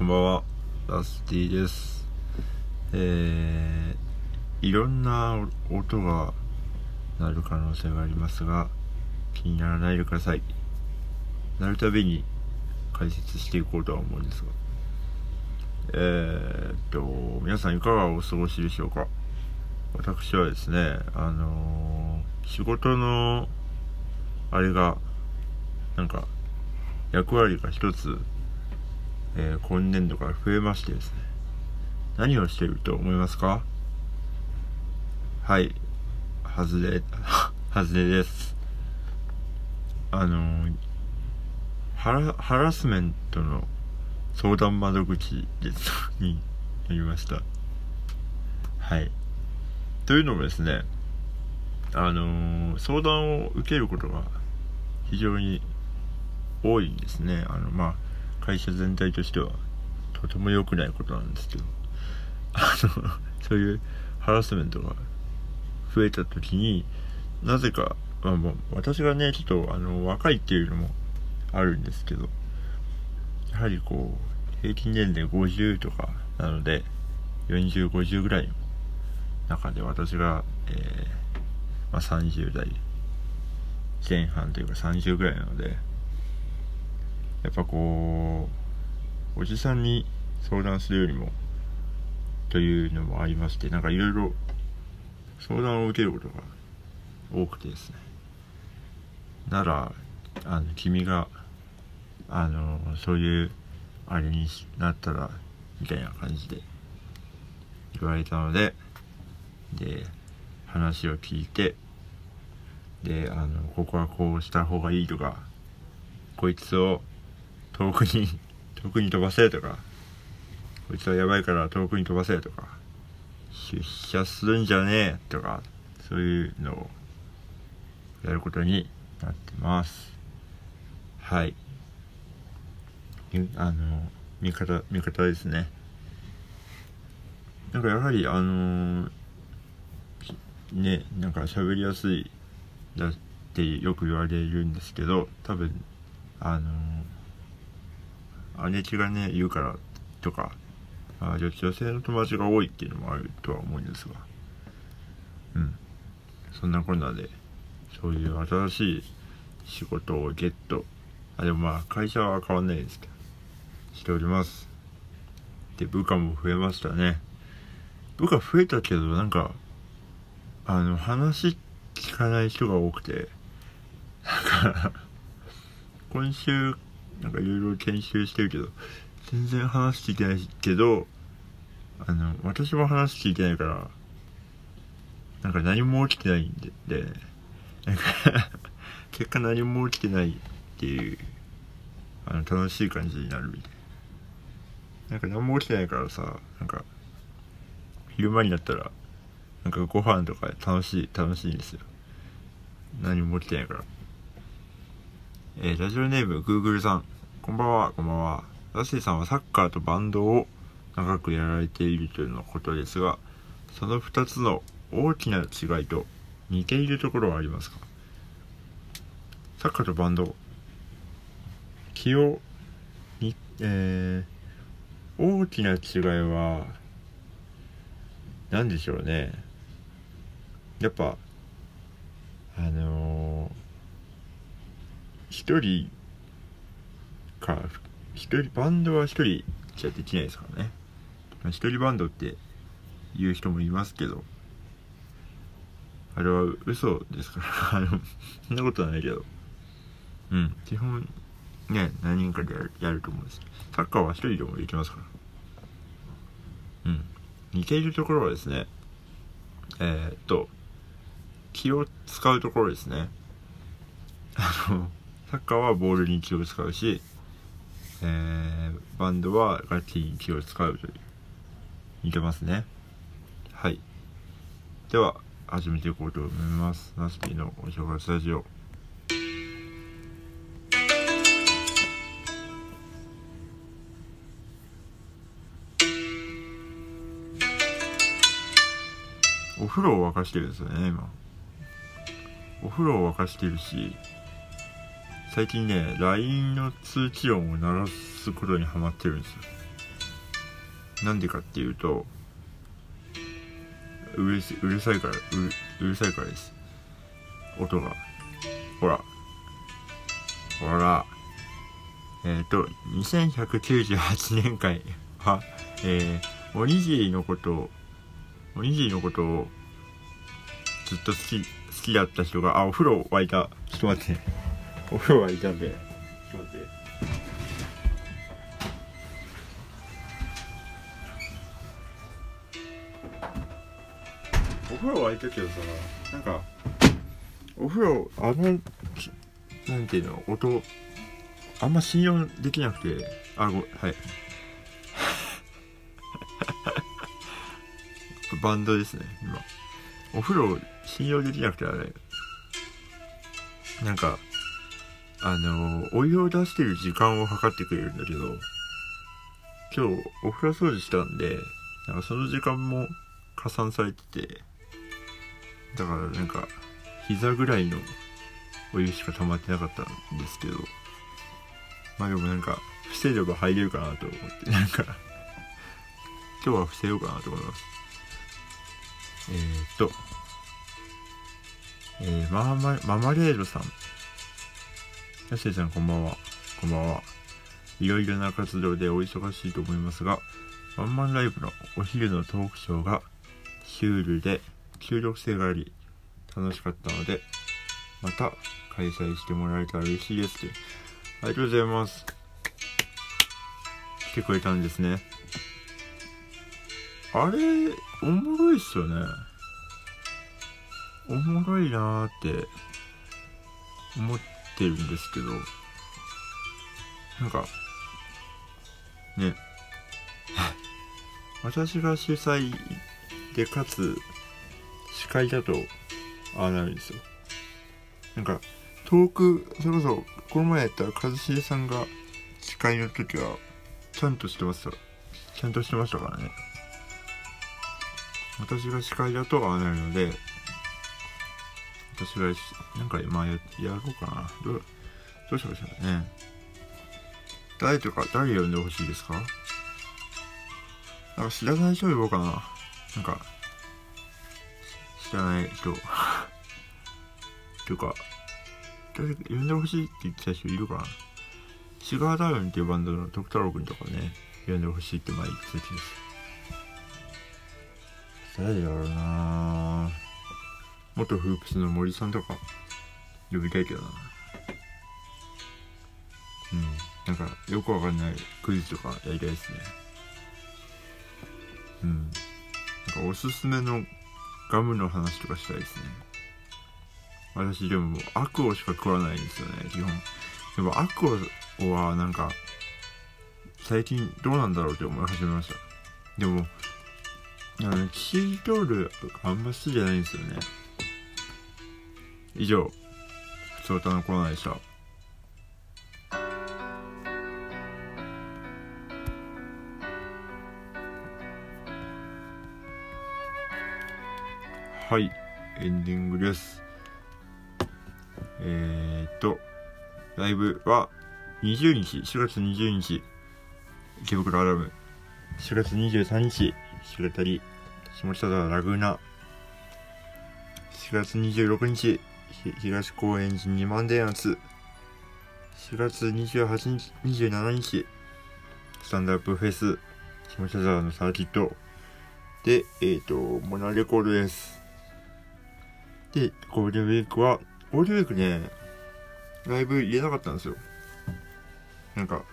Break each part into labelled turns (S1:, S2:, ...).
S1: こんばんは、ラスティです。えー、いろんな音が鳴る可能性がありますが、気にならないでください。鳴るたびに解説していこうとは思うんですが。えー、っと、皆さんいかがお過ごしでしょうか？私はですね、あのー、仕事の、あれが、なんか、役割が一つえー、今年度から増えましてですね。何をしていると思いますか？はい。外れ 外れです。あのハラハラスメントの相談窓口ですになりました。はい。というのもですねあの相談を受けることが非常に多いんですね。あのまあ会社全体としてはとても良くないことなんですけど。あのそういうハラスメントが増えた時になぜか、まあ、もう私がねちょっとあの若いっていうのもあるんですけどやはりこう平均年齢50とかなので4050ぐらいの中で私が、えーまあ、30代前半というか30ぐらいなのでやっぱこうおじさんに相談するよりもというのもありましてなんかいろいろ相談を受けることが多くてですね。ならあの君があのそういうあれになったらみたいな感じで言われたのでで話を聞いてであのここはこうした方がいいとかこいつを遠くに遠くに飛ばせとか。こいつはやばいから遠くに飛ばせとか。出社するんじゃねえとかそういうのをやることになってます。はい。あの味方味方ですね。なんかやはりあのー、ねなんか喋りやすいだってよく言われるんですけど多分あのー姉貴がね言うからとかあ女性の友達が多いっていうのもあるとは思うんですが。うん。そんなこんなでそういう新しい仕事をゲット。あでもまあ会社は変わんないですけど。しております。で部下も増えましたね。部下増えたけどなんかあの話聞かない人が多くて。なんか今週なんかいろいろ研修してるけど、全然話聞いてないけど、あの、私も話聞いてないから、なんか何も起きてないんで、でなんか結果何も起きてないっていう、あの、楽しい感じになるみたいな。なんか何も起きてないからさ、なんか、昼間になったら、なんかご飯とか楽しい、楽しいんですよ。何も起きてないから。えー、ラジオネーム Google さん。こんばんは、こんばんは。ラッシーさんはサッカーとバンドを長くやられているというのことですが、その2つの大きな違いと似ているところはありますか？サッカーとバンド。気を、に、えー、大きな違いは、何でしょうね。やっぱ、あのー一人か一人バンドは一人じゃできないですからね。一人バンドって言う人もいますけど。あれは嘘ですから。あのそんなことはないけど。うん。基本ね何人かでやるやると思うんです。サッカーは一人でもできますから。うん。似ているところはですねえー、っと気を使うところですね。あのサッカーはボールに気を使うし、えー、バンドは楽器に気を使うという。似てますね。はい。では、始めていこうと思います。ナスピーのお正月スタジオ。お風呂を沸かしてるんですよね、今。お風呂を沸かしてるし、最近ね LINE の通知音を鳴らすことにハマってるんですよ。なんでかっていうとうるうるさいからうるさいからです。音が。ほら。ほら。えっ、ー、と2198年会はえー、おにぎりのことをおにぎりのことをずっと好き好きだった人があお風呂沸いた。ちょっと待って。お風呂沸いたんでちょっと待って。お風呂沸いたけどさなんかお風呂あのなんていうの音あんま信用できなくて。あごはい。バンドですね今。お風呂信用できなくてあれ。なんかあのお湯を出してる時間を測ってくれるんだけど今日お風呂掃除したんでなんかその時間も加算されててだからなんか膝ぐらいのお湯しか溜まってなかったんですけどまあでもなんか防いでば入れるかなと思ってなんか今日は防ようかなと思います。えー、っとえー、ママママレードさん。やせいさんこんばんは。こんばんは。いろいろな活動でお忙しいと思いますがワンマンライブのお昼のトークショーがシュールで収録性があり楽しかったのでまた開催してもらえたら嬉しいですありがとうございます。来てくれたんですね。あれおもろいっすよね。おもろいなーって思ってるんですけど。なんかね。私が主催でかつ司会だとああなるんですよ。なんか遠くそれこそこの前やった一茂さんが司会の時はちゃんとしてました。ちゃんとしてましたからね。私が司会だとああなるので私がなんかまあややろうかな。どうどうしましょうね。誰とか誰呼んでほしいですか？なんか知らない人呼ぼうかな。なんか知らない人。とか誰か呼んでほしいって言ってた人いるかな。シガーダウンっていうバンドの徳太郎くんとかね呼んでほしいって前言ってた気です誰だろうなぁ。元フープスの森さんとか呼びたいけどな。うん。なんかよくわかんないクイズとかやりたいですね。うん。なんかおすすめのガムの話とかしたいですね。私でもアクオしか食わないんですよね基本。でもアクオはなんか最近どうなんだろうって思い始めました。でもあのチートールあんま好きじゃないんですよね。以上普通歌のコーナーでした。はいエンディングです。えー、っとライブは20日4月20日池袋アラム4月23日日渡り下北沢ラグーナ。4月26日東高円寺2万電圧4月28日27日スタンドアップフェス下北沢のサーキットでえっ、ー、とモナレコードですで、ゴールデンウィークは、ゴールデンウィークね、ライブ入れなかったんですよ。なんか、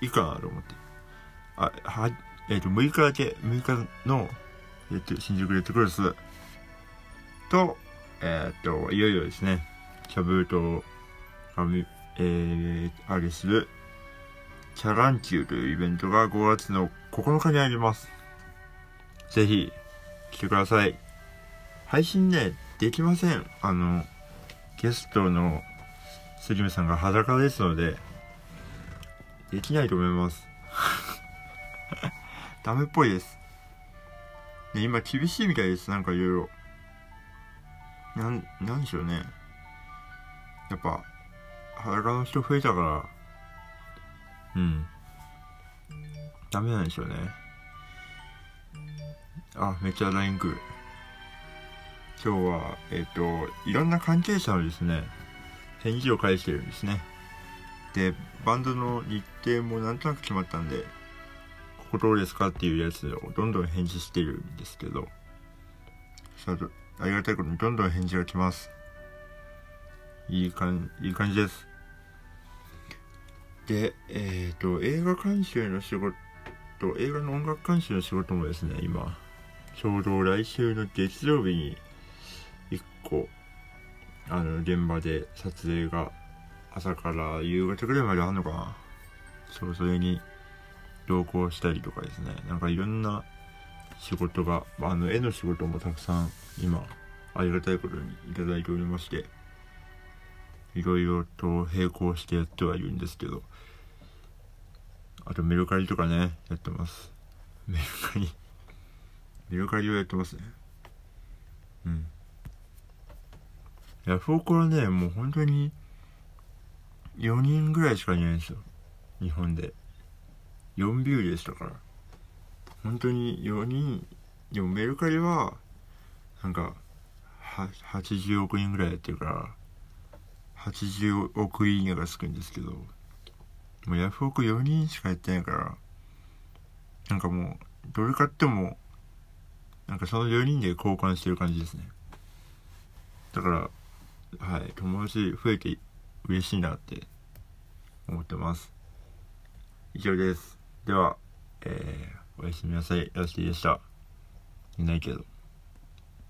S1: いいかなと思って。あ、は、えっ、ー、と、6日だけ、6日の、えっ、と、新宿レッドクロスと、えっ、と、いよいよですね、キャブートが、えー、あれする、チャランキューというイベントが5月の9日にあります。ぜひ、来てください。配信ね、できません。あの、ゲストのスリムさんが裸ですので、できないと思います。ダメっぽいです。ね、今厳しいみたいです。なんかいろいろ。なん、なんでしょうね。やっぱ、裸の人増えたから、うん。ダメなんでしょうね。あめっちゃ LINE 来る今日はえっ、といろんな関係者のですね返事を返してるんですねでバンドの日程もなんとなく決まったんでここどうですかっていうやつをどんどん返事してるんですけどありがたいことにどんどん返事が来ます。いい感いい感じです。でえっ、と映画監修の仕事映画の音楽監修の仕事もですね今ちょうど来週の月曜日に1個あの現場で撮影が朝から夕方ぐらいまであるのかな。そうそれに同行したりとかですね。なんかいろんな仕事があの絵の仕事もたくさん今ありがたいことにいただいておりましていろいろと並行してやってはいるんですけどあとメルカリとかねやってます。メルカリ。メルカリをやってますね。うん。ヤフオクはねもう本当に4人ぐらいしかいないんですよ。日本で。4ビューでしたから。本当に4人でもメルカリはなんか80億人ぐらいやってるから80億いいねがつくんですけどもうヤフオク4人しかやってないからなんかもうどれ買ってもなんかその4人で交換してる感じですね。だからはい友達増えて嬉しいなって思ってます。以上です。ではえー、おやすみなさい。よろしいでしたいないけど。